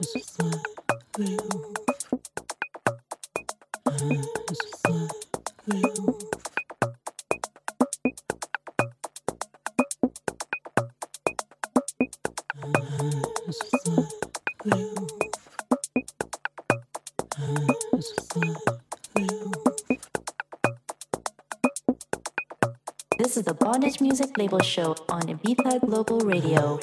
This is the Bondage Music Label Show on Ibiza Global Radio.